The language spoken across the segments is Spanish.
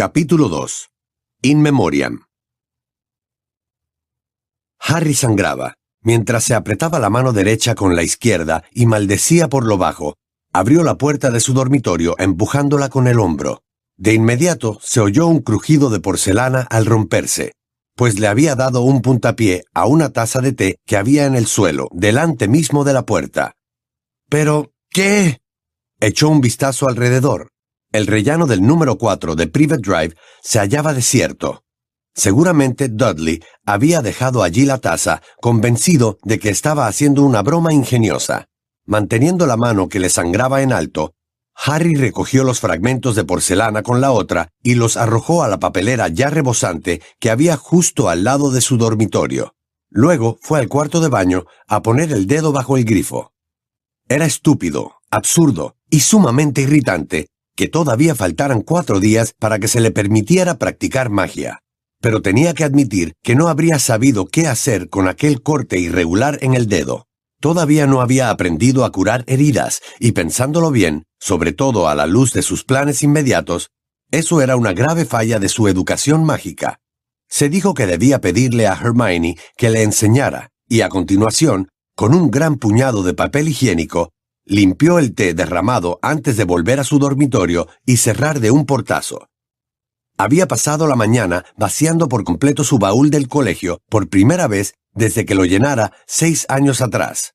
Capítulo 2 In Memoriam Harry sangraba. Mientras se apretaba la mano derecha con la izquierda y maldecía por lo bajo, abrió la puerta de su dormitorio empujándola con el hombro. De inmediato se oyó un crujido de porcelana al romperse, pues le había dado un puntapié a una taza de té que había en el suelo, delante mismo de la puerta. Pero, ¿qué? Echó un vistazo alrededor. El rellano del número 4 de Private Drive se hallaba desierto. Seguramente Dudley había dejado allí la taza, convencido de que estaba haciendo una broma ingeniosa. Manteniendo la mano que le sangraba en alto, Harry recogió los fragmentos de porcelana con la otra y los arrojó a la papelera ya rebosante que había justo al lado de su dormitorio. Luego fue al cuarto de baño a poner el dedo bajo el grifo. Era estúpido, absurdo y sumamente irritante que todavía faltaran cuatro días para que se le permitiera practicar magia. Pero tenía que admitir que no habría sabido qué hacer con aquel corte irregular en el dedo. Todavía no había aprendido a curar heridas, y pensándolo bien, sobre todo a la luz de sus planes inmediatos, eso era una grave falla de su educación mágica. Se dijo que debía pedirle a Hermione que le enseñara, y a continuación, con un gran puñado de papel higiénico, limpió el té derramado antes de volver a su dormitorio y cerrar de un portazo. Había pasado la mañana vaciando por completo su baúl del colegio por primera vez desde que lo llenara seis años atrás.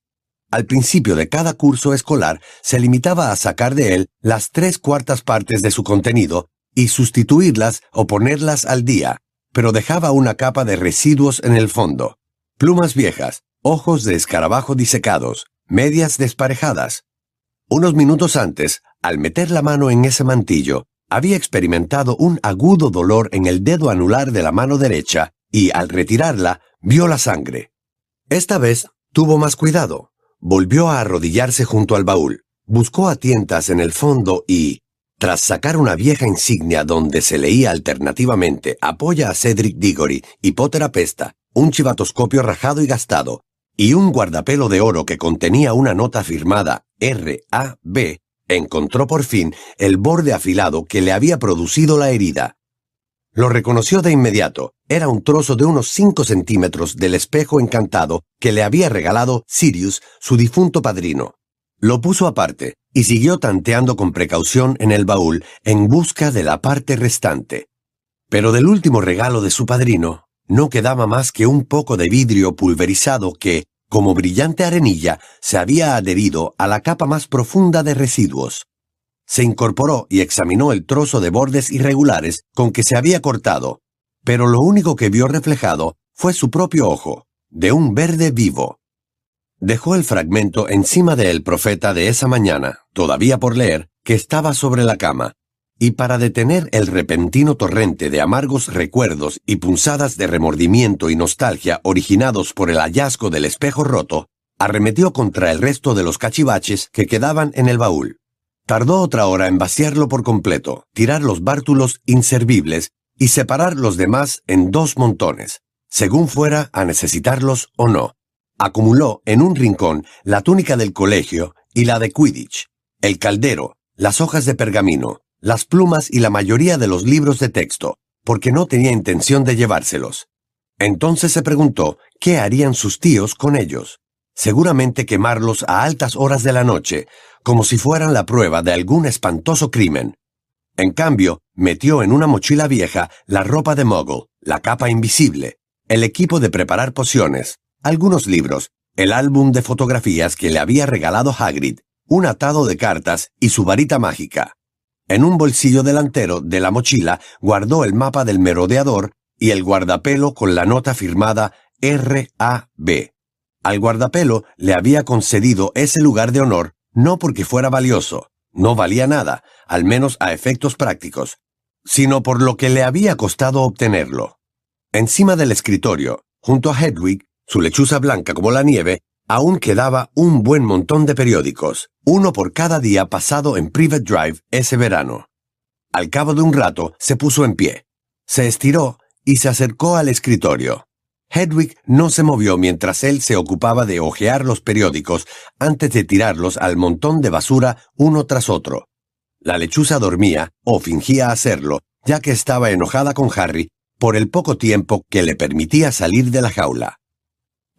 Al principio de cada curso escolar se limitaba a sacar de él las tres cuartas partes de su contenido y sustituirlas o ponerlas al día, pero dejaba una capa de residuos en el fondo. Plumas viejas, ojos de escarabajo disecados, medias desparejadas. Unos minutos antes, al meter la mano en ese mantillo, había experimentado un agudo dolor en el dedo anular de la mano derecha y, al retirarla, vio la sangre. Esta vez tuvo más cuidado. Volvió a arrodillarse junto al baúl, buscó a tientas en el fondo y, tras sacar una vieja insignia donde se leía alternativamente Apoya a Cedric Diggory y Potter apesta, un chivatoscopio rajado y gastado, y un guardapelo de oro que contenía una nota firmada R.A.B., encontró por fin el borde afilado que le había producido la herida. Lo reconoció de inmediato. Era un trozo de unos cinco centímetros del espejo encantado que le había regalado Sirius, su difunto padrino. Lo puso aparte y siguió tanteando con precaución en el baúl en busca de la parte restante. Pero del último regalo de su padrino no quedaba más que un poco de vidrio pulverizado que, como brillante arenilla, se había adherido a la capa más profunda de residuos. Se incorporó y examinó el trozo de bordes irregulares con que se había cortado, pero lo único que vio reflejado fue su propio ojo, de un verde vivo. Dejó el fragmento encima del profeta de esa mañana, todavía por leer, que estaba sobre la cama, y para detener el repentino torrente de amargos recuerdos y punzadas de remordimiento y nostalgia originados por el hallazgo del espejo roto, arremetió contra el resto de los cachivaches que quedaban en el baúl. Tardó otra hora en vaciarlo por completo, tirar los bártulos inservibles y separar los demás en dos montones, según fuera a necesitarlos o no. Acumuló en un rincón la túnica del colegio y la de Quidditch, el caldero, las hojas de pergamino, las plumas y la mayoría de los libros de texto, porque no tenía intención de llevárselos. Entonces se preguntó qué harían sus tíos con ellos. Seguramente quemarlos a altas horas de la noche, como si fueran la prueba de algún espantoso crimen. En cambio, metió en una mochila vieja la ropa de Muggle, la capa invisible, el equipo de preparar pociones, algunos libros, el álbum de fotografías que le había regalado Hagrid, un atado de cartas y su varita mágica. En un bolsillo delantero de la mochila guardó el mapa del merodeador y el guardapelo con la nota firmada R.A.B. Al guardapelo le había concedido ese lugar de honor no porque fuera valioso, no valía nada, al menos a efectos prácticos, sino por lo que le había costado obtenerlo. Encima del escritorio, junto a Hedwig, su lechuza blanca como la nieve, Aún quedaba un buen montón de periódicos, uno por cada día pasado en Private Drive ese verano. Al cabo de un rato se puso en pie, se estiró y se acercó al escritorio. Hedwig no se movió mientras él se ocupaba de hojear los periódicos antes de tirarlos al montón de basura uno tras otro. La lechuza dormía, o fingía hacerlo, ya que estaba enojada con Harry por el poco tiempo que le permitía salir de la jaula.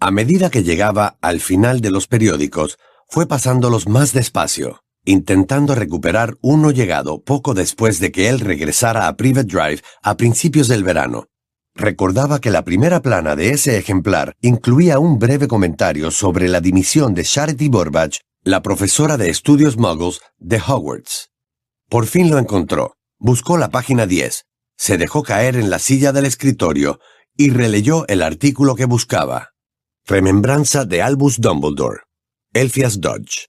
A medida que llegaba al final de los periódicos, fue pasándolos más despacio, intentando recuperar uno llegado poco después de que él regresara a Private Drive a principios del verano. Recordaba que la primera plana de ese ejemplar incluía un breve comentario sobre la dimisión de Charity Burbage, la profesora de estudios muggles de Hogwarts. Por fin lo encontró, buscó la página 10, se dejó caer en la silla del escritorio y releyó el artículo que buscaba. Remembranza de Albus Dumbledore. Elfias Dodge.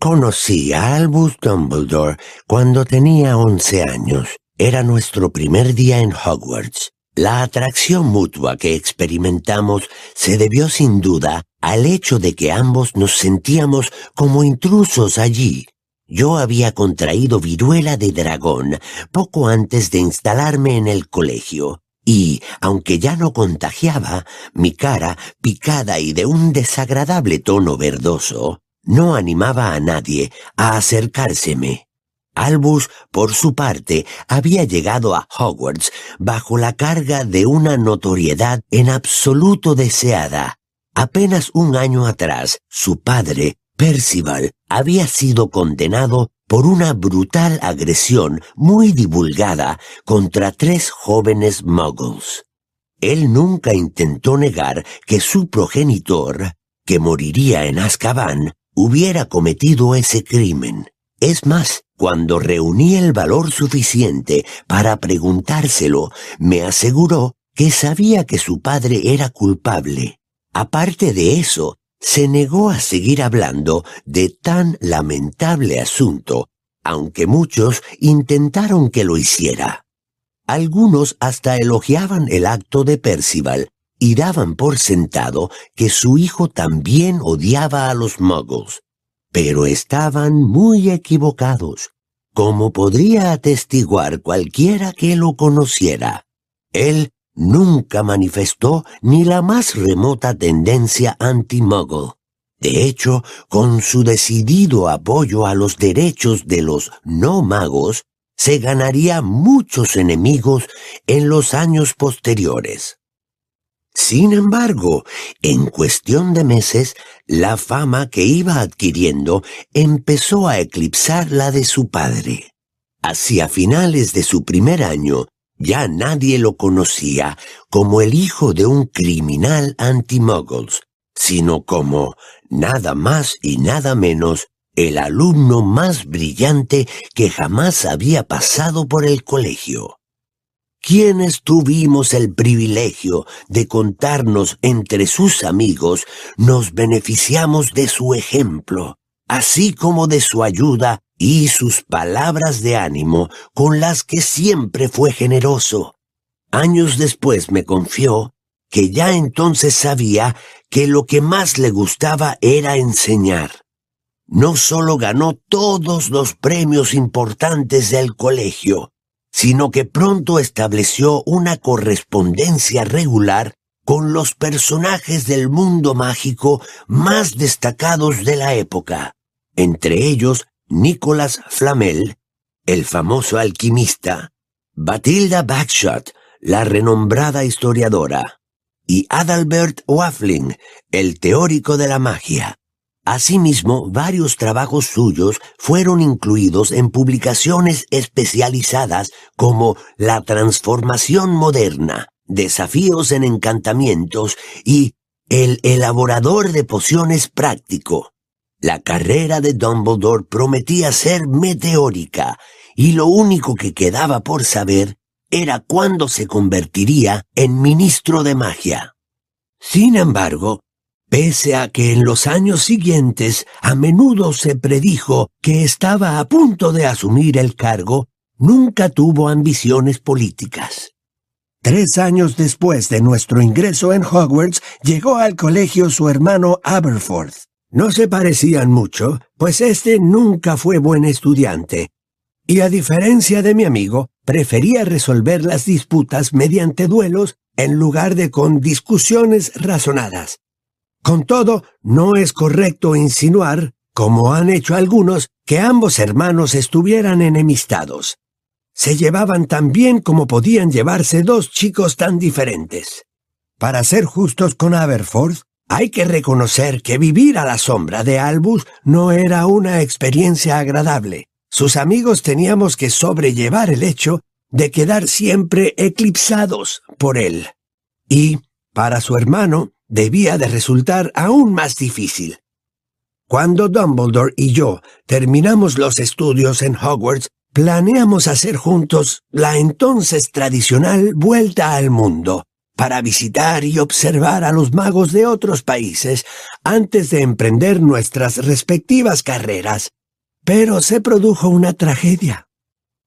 Conocí a Albus Dumbledore cuando tenía once años. Era nuestro primer día en Hogwarts. La atracción mutua que experimentamos se debió sin duda al hecho de que ambos nos sentíamos como intrusos allí. Yo había contraído viruela de dragón poco antes de instalarme en el colegio, y, aunque ya no contagiaba, mi cara, picada y de un desagradable tono verdoso, no animaba a nadie a acercárseme. Albus, por su parte, había llegado a Hogwarts bajo la carga de una notoriedad en absoluto deseada. Apenas un año atrás, su padre, Percival, había sido condenado por una brutal agresión muy divulgada contra tres jóvenes muggles. Él nunca intentó negar que su progenitor, que moriría en Azkaban, hubiera cometido ese crimen. Es más, cuando reuní el valor suficiente para preguntárselo, me aseguró que sabía que su padre era culpable. Aparte de eso, se negó a seguir hablando de tan lamentable asunto, aunque muchos intentaron que lo hiciera. Algunos hasta elogiaban el acto de Percival y daban por sentado que su hijo también odiaba a los muggles. Pero estaban muy equivocados, como podría atestiguar cualquiera que lo conociera. Él nunca manifestó ni la más remota tendencia anti-muggle. De hecho, con su decidido apoyo a los derechos de los no magos, se ganaría muchos enemigos en los años posteriores. Sin embargo, en cuestión de meses, la fama que iba adquiriendo empezó a eclipsar la de su padre. Hacia finales de su primer año, ya nadie lo conocía como el hijo de un criminal anti-muggles, sino como, nada más y nada menos, el alumno más brillante que jamás había pasado por el colegio. Quienes tuvimos el privilegio de contarnos entre sus amigos, nos beneficiamos de su ejemplo, así como de su ayuda y sus palabras de ánimo con las que siempre fue generoso. Años después me confió que ya entonces sabía que lo que más le gustaba era enseñar. No solo ganó todos los premios importantes del colegio, sino que pronto estableció una correspondencia regular con los personajes del mundo mágico más destacados de la época, entre ellos Nicolas Flamel, el famoso alquimista, Batilda Bagshot, la renombrada historiadora, y Adalbert Waffling, el teórico de la magia. Asimismo, varios trabajos suyos fueron incluidos en publicaciones especializadas como La transformación moderna, Desafíos en encantamientos y El elaborador de pociones práctico. La carrera de Dumbledore prometía ser meteórica, y lo único que quedaba por saber era cuándo se convertiría en ministro de magia. Sin embargo, Pese a que en los años siguientes a menudo se predijo que estaba a punto de asumir el cargo, nunca tuvo ambiciones políticas. Tres años después de nuestro ingreso en Hogwarts, llegó al colegio su hermano Aberforth. No se parecían mucho, pues este nunca fue buen estudiante, y a diferencia de mi amigo, prefería resolver las disputas mediante duelos en lugar de con discusiones razonadas. Con todo, no es correcto insinuar, como han hecho algunos, que ambos hermanos estuvieran enemistados. se llevaban tan bien como podían llevarse dos chicos tan diferentes. Para ser justos con Aberforth, hay que reconocer que vivir a la sombra de Albus no era una experiencia agradable. Sus amigos teníamos que sobrellevar el hecho de quedar siempre eclipsados por él. Y, para su hermano, debía de resultar aún más difícil. Cuando Dumbledore y yo terminamos los estudios en Hogwarts, planeamos hacer juntos la entonces tradicional vuelta al mundo, para visitar y observar a los magos de otros países antes de emprender nuestras respectivas carreras. Pero se produjo una tragedia.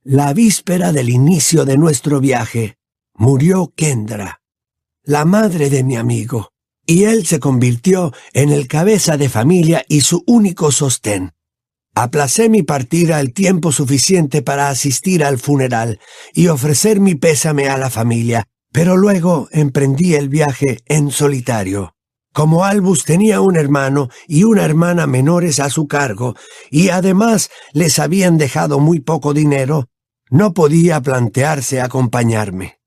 La víspera del inicio de nuestro viaje, murió Kendra, la madre de mi amigo, y él se convirtió en el cabeza de familia y su único sostén. Aplacé mi partida el tiempo suficiente para asistir al funeral y ofrecer mi pésame a la familia, pero luego emprendí el viaje en solitario. Como Albus tenía un hermano y una hermana menores a su cargo, y además les habían dejado muy poco dinero, no podía plantearse acompañarme.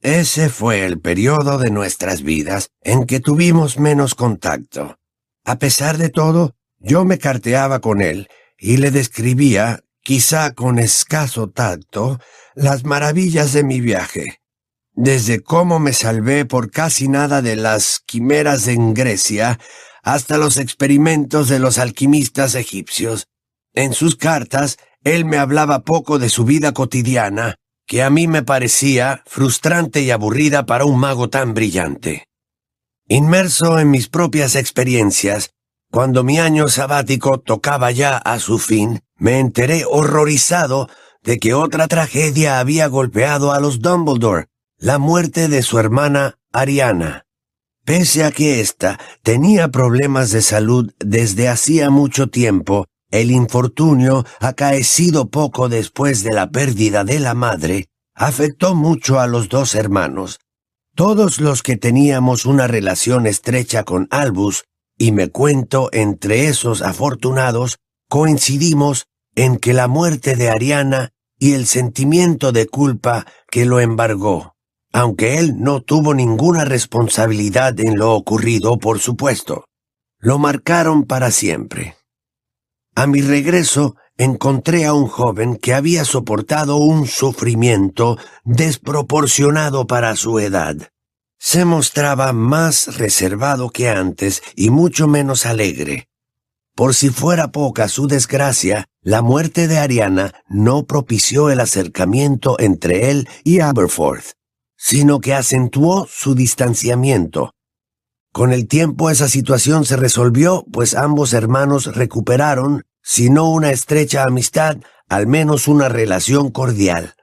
Ese fue el periodo de nuestras vidas en que tuvimos menos contacto. A pesar de todo, yo me carteaba con él y le describía, quizá con escaso tacto, las maravillas de mi viaje. Desde cómo me salvé por casi nada de las quimeras en Grecia hasta los experimentos de los alquimistas egipcios. En sus cartas él me hablaba poco de su vida cotidiana, que a mí me parecía frustrante y aburrida para un mago tan brillante. Inmerso en mis propias experiencias, cuando mi año sabático tocaba ya a su fin, me enteré horrorizado de que otra tragedia había golpeado a los Dumbledore, la muerte de su hermana Ariana. Pese a que ésta tenía problemas de salud desde hacía mucho tiempo, el infortunio, acaecido poco después de la pérdida de la madre, afectó mucho a los dos hermanos. Todos los que teníamos una relación estrecha con Albus, y me cuento entre esos afortunados, coincidimos en que la muerte de Ariana y el sentimiento de culpa que lo embargó, aunque él no tuvo ninguna responsabilidad en lo ocurrido, por supuesto, lo marcaron para siempre. A mi regreso encontré a un joven que había soportado un sufrimiento desproporcionado para su edad. Se mostraba más reservado que antes y mucho menos alegre. Por si fuera poca su desgracia, la muerte de Ariana no propició el acercamiento entre él y Aberforth, sino que acentuó su distanciamiento, con el tiempo esa situación se resolvió, pues ambos hermanos recuperaron, si no una estrecha amistad, al menos una relación cordial.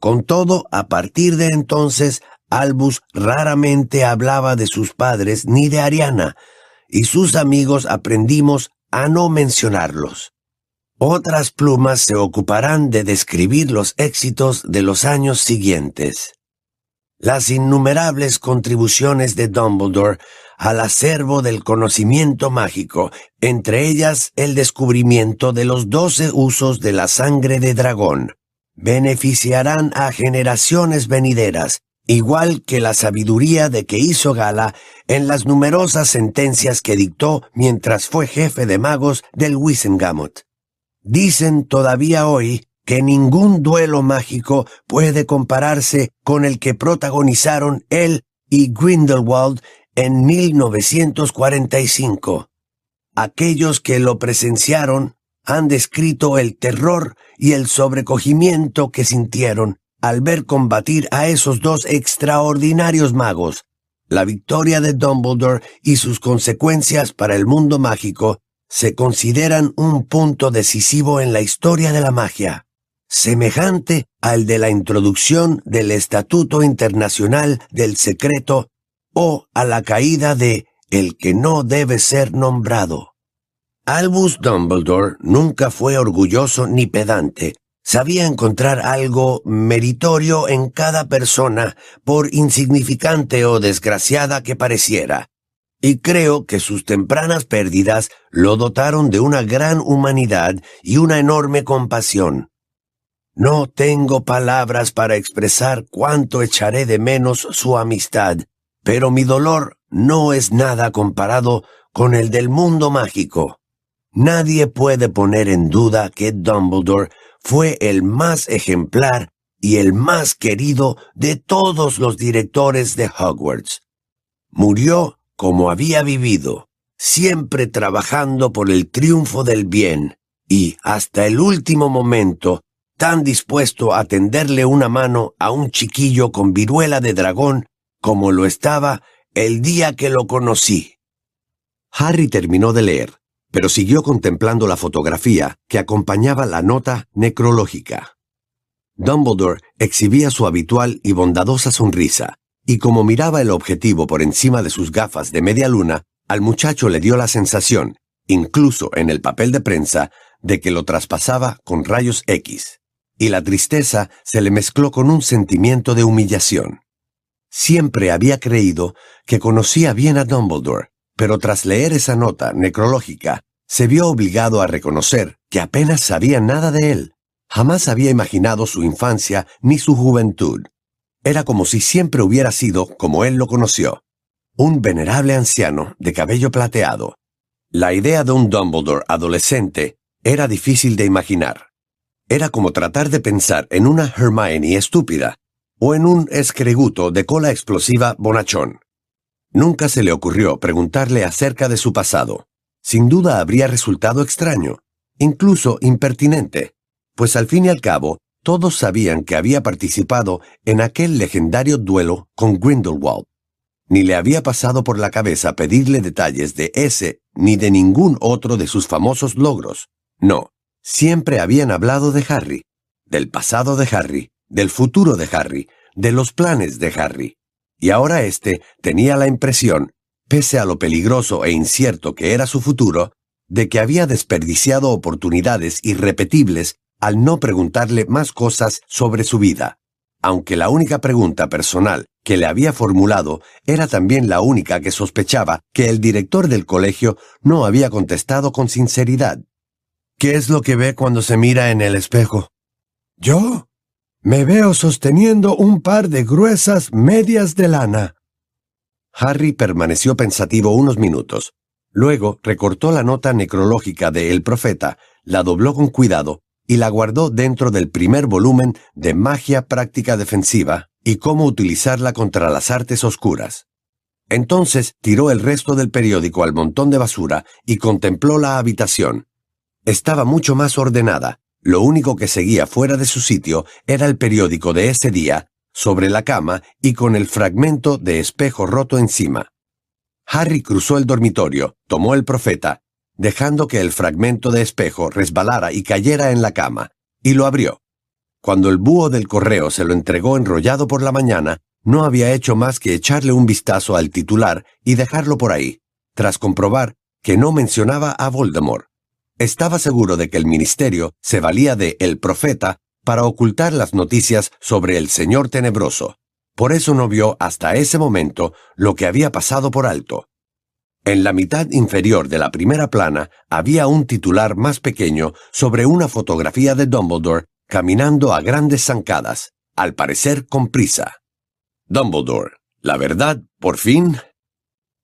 Con todo, a partir de entonces, Albus raramente hablaba de sus padres ni de Ariana, y sus amigos aprendimos a no mencionarlos. Otras plumas se ocuparán de describir los éxitos de los años siguientes las innumerables contribuciones de Dumbledore al acervo del conocimiento mágico, entre ellas el descubrimiento de los doce usos de la sangre de dragón, beneficiarán a generaciones venideras, igual que la sabiduría de que hizo gala en las numerosas sentencias que dictó mientras fue jefe de magos del Wisengamot. Dicen todavía hoy que ningún duelo mágico puede compararse con el que protagonizaron él y Grindelwald en 1945. Aquellos que lo presenciaron han descrito el terror y el sobrecogimiento que sintieron al ver combatir a esos dos extraordinarios magos. La victoria de Dumbledore y sus consecuencias para el mundo mágico se consideran un punto decisivo en la historia de la magia semejante al de la introducción del Estatuto Internacional del Secreto o a la caída de el que no debe ser nombrado. Albus Dumbledore nunca fue orgulloso ni pedante. Sabía encontrar algo meritorio en cada persona, por insignificante o desgraciada que pareciera. Y creo que sus tempranas pérdidas lo dotaron de una gran humanidad y una enorme compasión. No tengo palabras para expresar cuánto echaré de menos su amistad, pero mi dolor no es nada comparado con el del mundo mágico. Nadie puede poner en duda que Dumbledore fue el más ejemplar y el más querido de todos los directores de Hogwarts. Murió como había vivido, siempre trabajando por el triunfo del bien, y hasta el último momento tan dispuesto a tenderle una mano a un chiquillo con viruela de dragón como lo estaba el día que lo conocí. Harry terminó de leer, pero siguió contemplando la fotografía que acompañaba la nota necrológica. Dumbledore exhibía su habitual y bondadosa sonrisa, y como miraba el objetivo por encima de sus gafas de media luna, al muchacho le dio la sensación, incluso en el papel de prensa, de que lo traspasaba con rayos X, y la tristeza se le mezcló con un sentimiento de humillación. Siempre había creído que conocía bien a Dumbledore, pero tras leer esa nota necrológica, se vio obligado a reconocer que apenas sabía nada de él. Jamás había imaginado su infancia ni su juventud. Era como si siempre hubiera sido como él lo conoció, un venerable anciano de cabello plateado. La idea de un Dumbledore adolescente era difícil de imaginar. Era como tratar de pensar en una Hermione estúpida o en un escreguto de cola explosiva bonachón. Nunca se le ocurrió preguntarle acerca de su pasado. Sin duda habría resultado extraño, incluso impertinente, pues al fin y al cabo todos sabían que había participado en aquel legendario duelo con Grindelwald. Ni le había pasado por la cabeza pedirle detalles de ese ni de ningún otro de sus famosos logros. No, siempre habían hablado de Harry, del pasado de Harry, del futuro de Harry, de los planes de Harry. Y ahora éste tenía la impresión, pese a lo peligroso e incierto que era su futuro, de que había desperdiciado oportunidades irrepetibles al no preguntarle más cosas sobre su vida, aunque la única pregunta personal que le había formulado era también la única que sospechaba que el director del colegio no había contestado con sinceridad. ¿Qué es lo que ve cuando se mira en el espejo? ¿Yo? Me veo sosteniendo un par de gruesas medias de lana. Harry permaneció pensativo unos minutos. Luego recortó la nota necrológica de El Profeta, la dobló con cuidado y la guardó dentro del primer volumen de Magia Práctica Defensiva y cómo utilizarla contra las artes oscuras. Entonces tiró el resto del periódico al montón de basura y contempló la habitación. Estaba mucho más ordenada. Lo único que seguía fuera de su sitio era el periódico de ese día, sobre la cama y con el fragmento de espejo roto encima. Harry cruzó el dormitorio, tomó el profeta, dejando que el fragmento de espejo resbalara y cayera en la cama, y lo abrió. Cuando el búho del correo se lo entregó enrollado por la mañana, no había hecho más que echarle un vistazo al titular y dejarlo por ahí, tras comprobar que no mencionaba a Voldemort. Estaba seguro de que el ministerio se valía de El Profeta para ocultar las noticias sobre el Señor Tenebroso. Por eso no vio hasta ese momento lo que había pasado por alto. En la mitad inferior de la primera plana había un titular más pequeño sobre una fotografía de Dumbledore caminando a grandes zancadas, al parecer con prisa. Dumbledore, la verdad, por fin.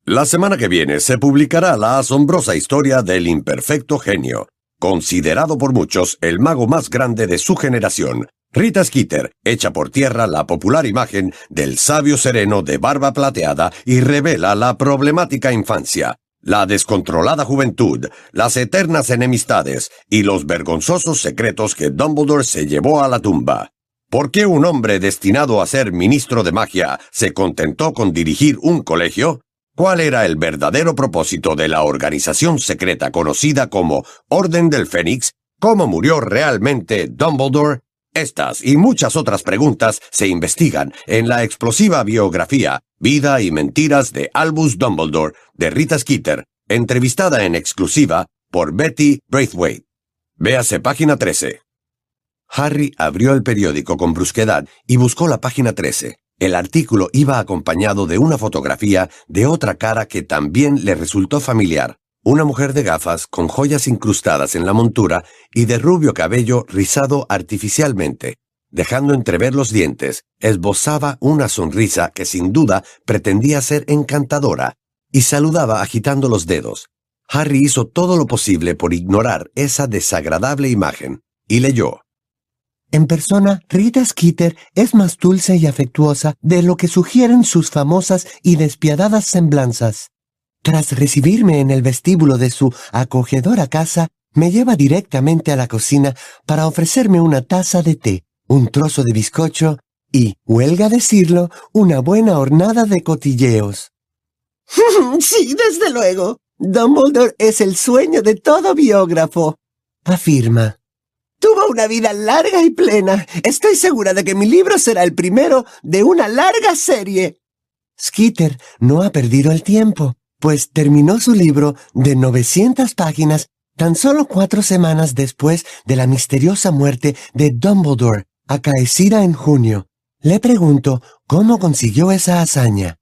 La semana que viene se publicará la asombrosa historia del imperfecto genio, considerado por muchos el mago más grande de su generación, Rita Skeeter echa por tierra la popular imagen del sabio sereno de barba plateada y revela la problemática infancia, la descontrolada juventud, las eternas enemistades y los vergonzosos secretos que Dumbledore se llevó a la tumba. ¿Por qué un hombre destinado a ser ministro de magia se contentó con dirigir un colegio? ¿Cuál era el verdadero propósito de la organización secreta conocida como Orden del Fénix? ¿Cómo murió realmente Dumbledore? Estas y muchas otras preguntas se investigan en la explosiva biografía Vida y Mentiras de Albus Dumbledore de Rita Skeeter, entrevistada en exclusiva por Betty Braithwaite. Véase página 13. Harry abrió el periódico con brusquedad y buscó la página 13. El artículo iba acompañado de una fotografía de otra cara que también le resultó familiar, una mujer de gafas con joyas incrustadas en la montura y de rubio cabello rizado artificialmente, dejando entrever los dientes, esbozaba una sonrisa que sin duda pretendía ser encantadora, y saludaba agitando los dedos. Harry hizo todo lo posible por ignorar esa desagradable imagen, y leyó. En persona, Rita Skeeter es más dulce y afectuosa de lo que sugieren sus famosas y despiadadas semblanzas. Tras recibirme en el vestíbulo de su acogedora casa, me lleva directamente a la cocina para ofrecerme una taza de té, un trozo de bizcocho y, huelga decirlo, una buena hornada de cotilleos. sí, desde luego. Dumbledore es el sueño de todo biógrafo, afirma. Tuvo una vida larga y plena. Estoy segura de que mi libro será el primero de una larga serie. Skeeter no ha perdido el tiempo pues terminó su libro de 900 páginas tan solo cuatro semanas después de la misteriosa muerte de Dumbledore, acaecida en junio. Le pregunto cómo consiguió esa hazaña.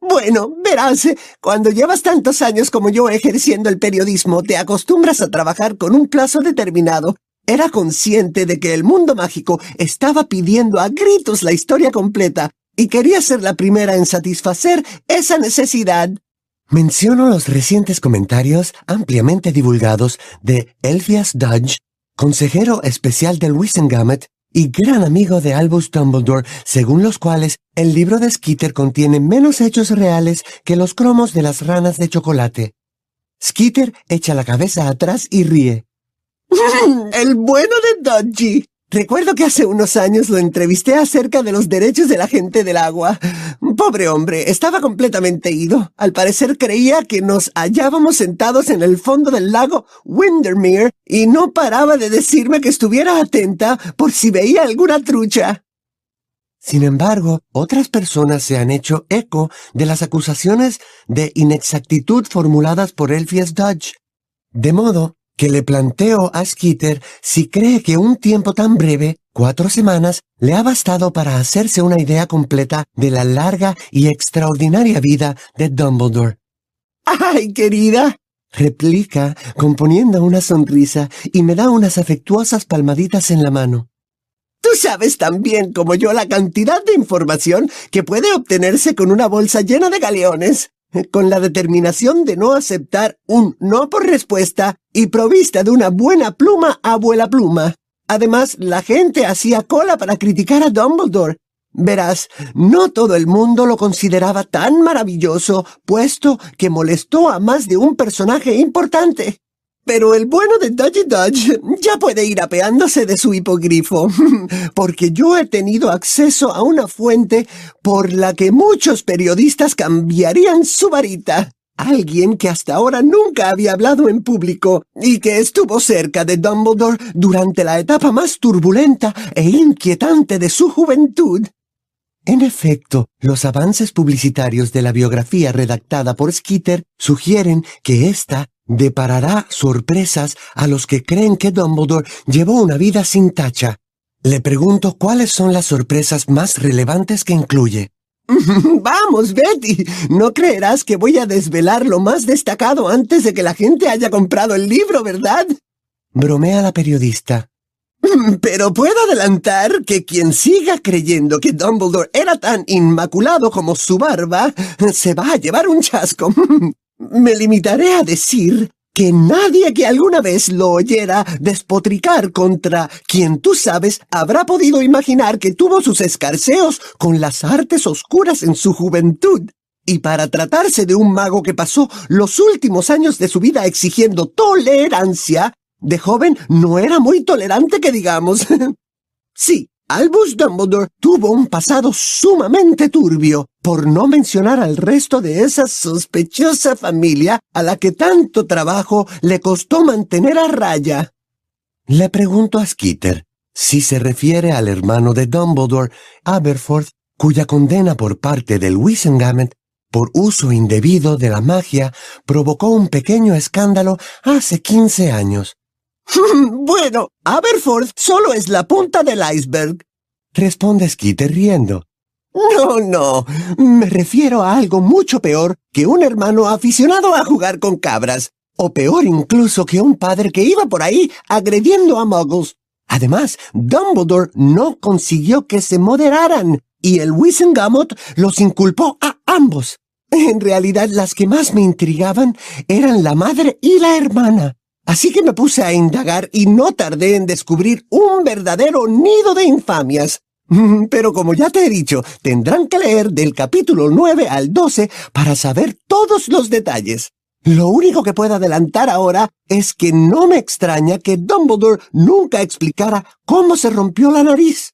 Bueno, verás, cuando llevas tantos años como yo ejerciendo el periodismo, te acostumbras a trabajar con un plazo determinado. Era consciente de que el mundo mágico estaba pidiendo a gritos la historia completa y quería ser la primera en satisfacer esa necesidad. Menciono los recientes comentarios ampliamente divulgados de Elphias Dodge, consejero especial del Wissengamet y gran amigo de Albus Dumbledore, según los cuales el libro de Skeeter contiene menos hechos reales que los cromos de las ranas de chocolate. Skeeter echa la cabeza atrás y ríe. el bueno de Dodgy. Recuerdo que hace unos años lo entrevisté acerca de los derechos de la gente del agua. Pobre hombre, estaba completamente ido. Al parecer creía que nos hallábamos sentados en el fondo del lago Windermere y no paraba de decirme que estuviera atenta por si veía alguna trucha. Sin embargo, otras personas se han hecho eco de las acusaciones de inexactitud formuladas por Elphias Dodge. De modo que le planteo a Skeeter si cree que un tiempo tan breve, cuatro semanas, le ha bastado para hacerse una idea completa de la larga y extraordinaria vida de Dumbledore. ¡Ay, querida! replica, componiendo una sonrisa, y me da unas afectuosas palmaditas en la mano. Tú sabes tan bien como yo la cantidad de información que puede obtenerse con una bolsa llena de galeones con la determinación de no aceptar un no por respuesta y provista de una buena pluma abuela pluma. Además, la gente hacía cola para criticar a Dumbledore. Verás, no todo el mundo lo consideraba tan maravilloso, puesto que molestó a más de un personaje importante. Pero el bueno de Dodgy Dodge ya puede ir apeándose de su hipogrifo, porque yo he tenido acceso a una fuente por la que muchos periodistas cambiarían su varita. Alguien que hasta ahora nunca había hablado en público y que estuvo cerca de Dumbledore durante la etapa más turbulenta e inquietante de su juventud. En efecto, los avances publicitarios de la biografía redactada por Skeeter sugieren que ésta deparará sorpresas a los que creen que Dumbledore llevó una vida sin tacha. Le pregunto cuáles son las sorpresas más relevantes que incluye. Vamos, Betty, no creerás que voy a desvelar lo más destacado antes de que la gente haya comprado el libro, ¿verdad? Bromea la periodista. Pero puedo adelantar que quien siga creyendo que Dumbledore era tan inmaculado como su barba, se va a llevar un chasco. Me limitaré a decir que nadie que alguna vez lo oyera despotricar contra quien tú sabes habrá podido imaginar que tuvo sus escarceos con las artes oscuras en su juventud. Y para tratarse de un mago que pasó los últimos años de su vida exigiendo tolerancia, de joven no era muy tolerante que digamos. sí, Albus Dumbledore tuvo un pasado sumamente turbio, por no mencionar al resto de esa sospechosa familia a la que tanto trabajo le costó mantener a raya. Le pregunto a Skeeter si se refiere al hermano de Dumbledore, Aberforth, cuya condena por parte del Wissengamet por uso indebido de la magia provocó un pequeño escándalo hace quince años. bueno, Aberforth solo es la punta del iceberg. Responde Skeeter riendo. No, no. Me refiero a algo mucho peor que un hermano aficionado a jugar con cabras. o peor incluso que un padre que iba por ahí agrediendo a muggles. Además, Dumbledore no consiguió que se moderaran y el Wisengamot los inculpó a ambos. En realidad, las que más me intrigaban eran la madre y la hermana. Así que me puse a indagar y no tardé en descubrir un verdadero nido de infamias. Pero como ya te he dicho, tendrán que leer del capítulo 9 al 12 para saber todos los detalles. Lo único que puedo adelantar ahora es que no me extraña que Dumbledore nunca explicara cómo se rompió la nariz.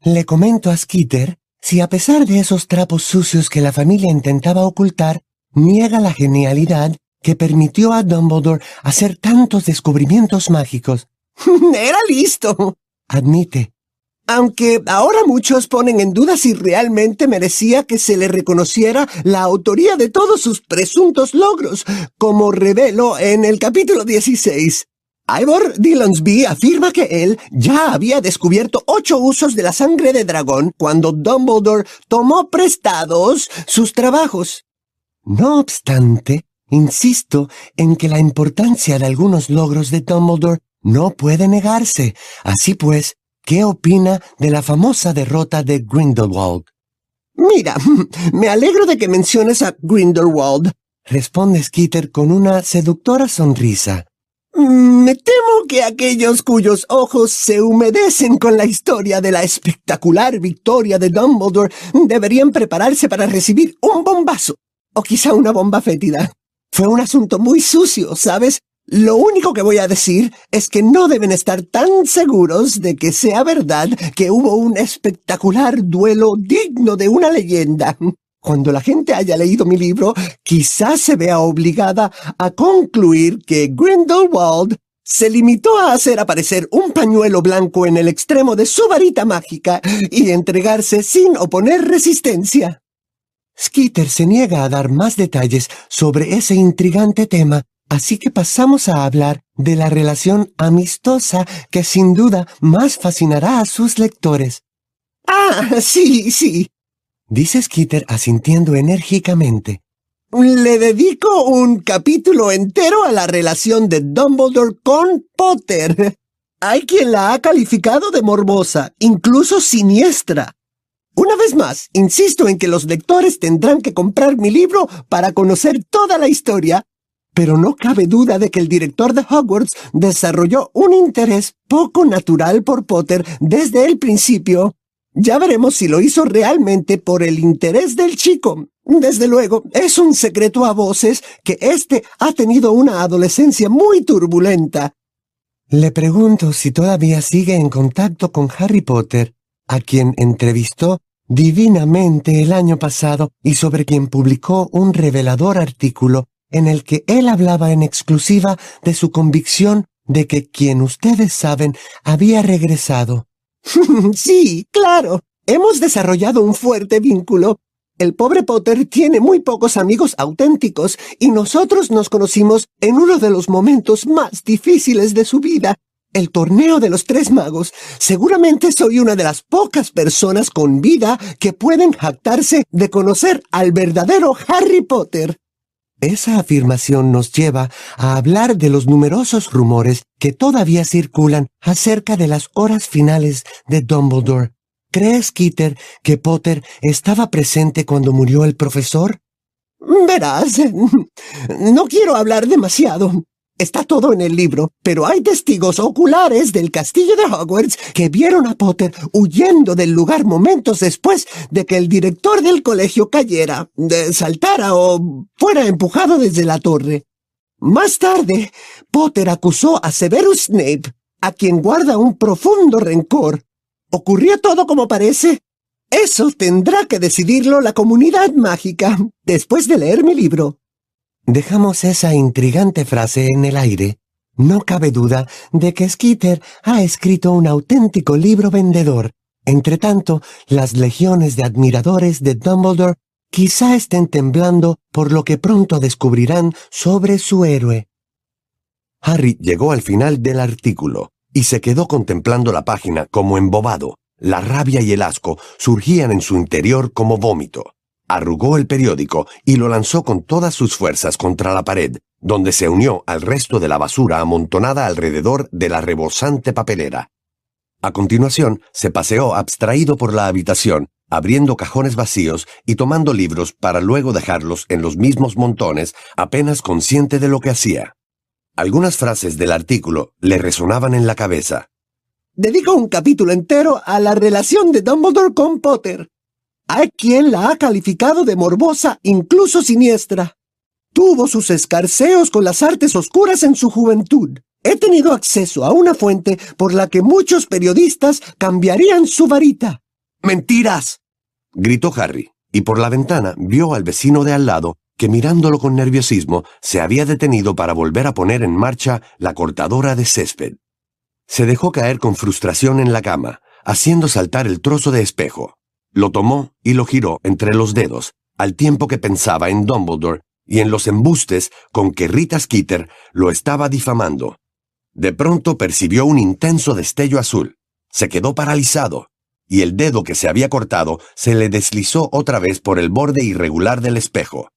Le comento a Skeeter si a pesar de esos trapos sucios que la familia intentaba ocultar, niega la genialidad que permitió a Dumbledore hacer tantos descubrimientos mágicos. Era listo, admite. Aunque ahora muchos ponen en duda si realmente merecía que se le reconociera la autoría de todos sus presuntos logros, como revelo en el capítulo 16. Ivor Dillonsby afirma que él ya había descubierto ocho usos de la sangre de dragón cuando Dumbledore tomó prestados sus trabajos. No obstante, insisto en que la importancia de algunos logros de Dumbledore no puede negarse. Así pues, ¿qué opina de la famosa derrota de Grindelwald? Mira, me alegro de que menciones a Grindelwald, responde Skeeter con una seductora sonrisa. Mm, me temo que aquellos cuyos ojos se humedecen con la historia de la espectacular victoria de Dumbledore deberían prepararse para recibir un bombazo, o quizá una bomba fétida. Fue un asunto muy sucio, ¿sabes? Lo único que voy a decir es que no deben estar tan seguros de que sea verdad que hubo un espectacular duelo digno de una leyenda. Cuando la gente haya leído mi libro, quizás se vea obligada a concluir que Grindelwald se limitó a hacer aparecer un pañuelo blanco en el extremo de su varita mágica y entregarse sin oponer resistencia. Skeeter se niega a dar más detalles sobre ese intrigante tema, así que pasamos a hablar de la relación amistosa que sin duda más fascinará a sus lectores. Ah, sí, sí, dice Skeeter asintiendo enérgicamente. Le dedico un capítulo entero a la relación de Dumbledore con Potter. Hay quien la ha calificado de morbosa, incluso siniestra. Una vez más, insisto en que los lectores tendrán que comprar mi libro para conocer toda la historia, pero no cabe duda de que el director de Hogwarts desarrolló un interés poco natural por Potter desde el principio ya veremos si lo hizo realmente por el interés del chico. Desde luego, es un secreto a voces que éste ha tenido una adolescencia muy turbulenta. Le pregunto si todavía sigue en contacto con Harry Potter, a quien entrevistó divinamente el año pasado y sobre quien publicó un revelador artículo en el que él hablaba en exclusiva de su convicción de que quien ustedes saben había regresado. sí, claro. Hemos desarrollado un fuerte vínculo. El pobre Potter tiene muy pocos amigos auténticos y nosotros nos conocimos en uno de los momentos más difíciles de su vida, el torneo de los tres magos. Seguramente soy una de las pocas personas con vida que pueden jactarse de conocer al verdadero Harry Potter. Esa afirmación nos lleva a hablar de los numerosos rumores que todavía circulan acerca de las horas finales de Dumbledore. ¿Crees, Keeter, que Potter estaba presente cuando murió el profesor? Verás, no quiero hablar demasiado. Está todo en el libro, pero hay testigos oculares del castillo de Hogwarts que vieron a Potter huyendo del lugar momentos después de que el director del colegio cayera, saltara o fuera empujado desde la torre. Más tarde, Potter acusó a Severus Snape, a quien guarda un profundo rencor. ¿Ocurrió todo como parece? Eso tendrá que decidirlo la comunidad mágica después de leer mi libro. Dejamos esa intrigante frase en el aire. No cabe duda de que Skeeter ha escrito un auténtico libro vendedor. Entretanto, las legiones de admiradores de Dumbledore quizá estén temblando por lo que pronto descubrirán sobre su héroe. Harry llegó al final del artículo y se quedó contemplando la página como embobado. La rabia y el asco surgían en su interior como vómito arrugó el periódico y lo lanzó con todas sus fuerzas contra la pared, donde se unió al resto de la basura amontonada alrededor de la rebosante papelera. A continuación, se paseó abstraído por la habitación, abriendo cajones vacíos y tomando libros para luego dejarlos en los mismos montones, apenas consciente de lo que hacía. Algunas frases del artículo le resonaban en la cabeza. Dedico un capítulo entero a la relación de Dumbledore con Potter. Hay quien la ha calificado de morbosa, incluso siniestra. Tuvo sus escarceos con las artes oscuras en su juventud. He tenido acceso a una fuente por la que muchos periodistas cambiarían su varita. ¡Mentiras! gritó Harry, y por la ventana vio al vecino de al lado que mirándolo con nerviosismo se había detenido para volver a poner en marcha la cortadora de césped. Se dejó caer con frustración en la cama, haciendo saltar el trozo de espejo. Lo tomó y lo giró entre los dedos, al tiempo que pensaba en Dumbledore y en los embustes con que Rita Skeeter lo estaba difamando. De pronto percibió un intenso destello azul. Se quedó paralizado, y el dedo que se había cortado se le deslizó otra vez por el borde irregular del espejo.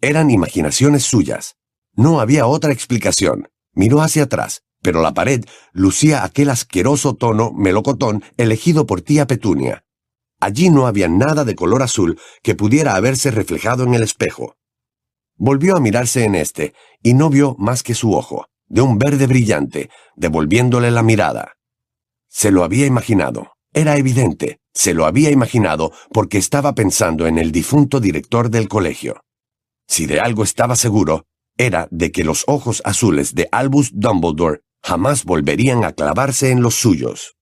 Eran imaginaciones suyas. No había otra explicación. Miró hacia atrás, pero la pared lucía aquel asqueroso tono melocotón elegido por tía Petunia. Allí no había nada de color azul que pudiera haberse reflejado en el espejo. Volvió a mirarse en este, y no vio más que su ojo de un verde brillante, devolviéndole la mirada. Se lo había imaginado. Era evidente, se lo había imaginado porque estaba pensando en el difunto director del colegio. Si de algo estaba seguro, era de que los ojos azules de Albus Dumbledore jamás volverían a clavarse en los suyos.